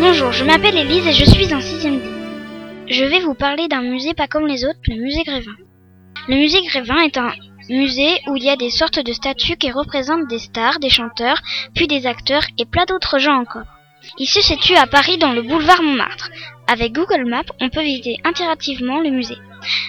Bonjour, je m'appelle Élise et je suis en 6ème D. Je vais vous parler d'un musée pas comme les autres, le musée Grévin. Le musée Grévin est un musée où il y a des sortes de statues qui représentent des stars, des chanteurs, puis des acteurs et plein d'autres gens encore. Il se situe à Paris dans le boulevard Montmartre. Avec Google Maps, on peut visiter interactivement le musée.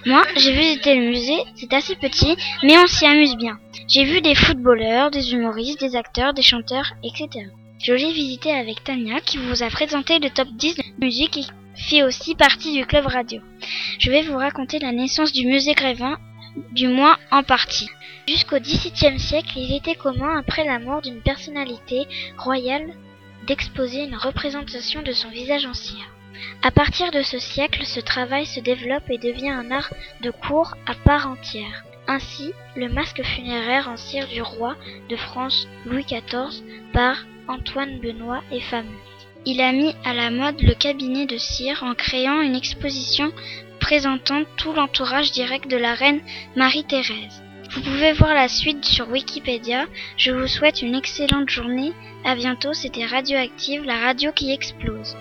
Moi, j'ai visité le musée, c'est assez petit, mais on s'y amuse bien. J'ai vu des footballeurs, des humoristes, des acteurs, des chanteurs, etc. L'ai visité avec Tania qui vous a présenté le top 10 de musique et fait aussi partie du club radio. Je vais vous raconter la naissance du musée Grévin, du moins en partie. Jusqu'au XVIIe siècle, il était commun, après la mort d'une personnalité royale, d'exposer une représentation de son visage en cire. À partir de ce siècle, ce travail se développe et devient un art de cour à part entière. Ainsi, le masque funéraire en cire du roi de France Louis XIV par Antoine Benoît est fameux. Il a mis à la mode le cabinet de cire en créant une exposition présentant tout l'entourage direct de la reine Marie-Thérèse. Vous pouvez voir la suite sur Wikipédia. Je vous souhaite une excellente journée. À bientôt, c'était Radioactive, la radio qui explose.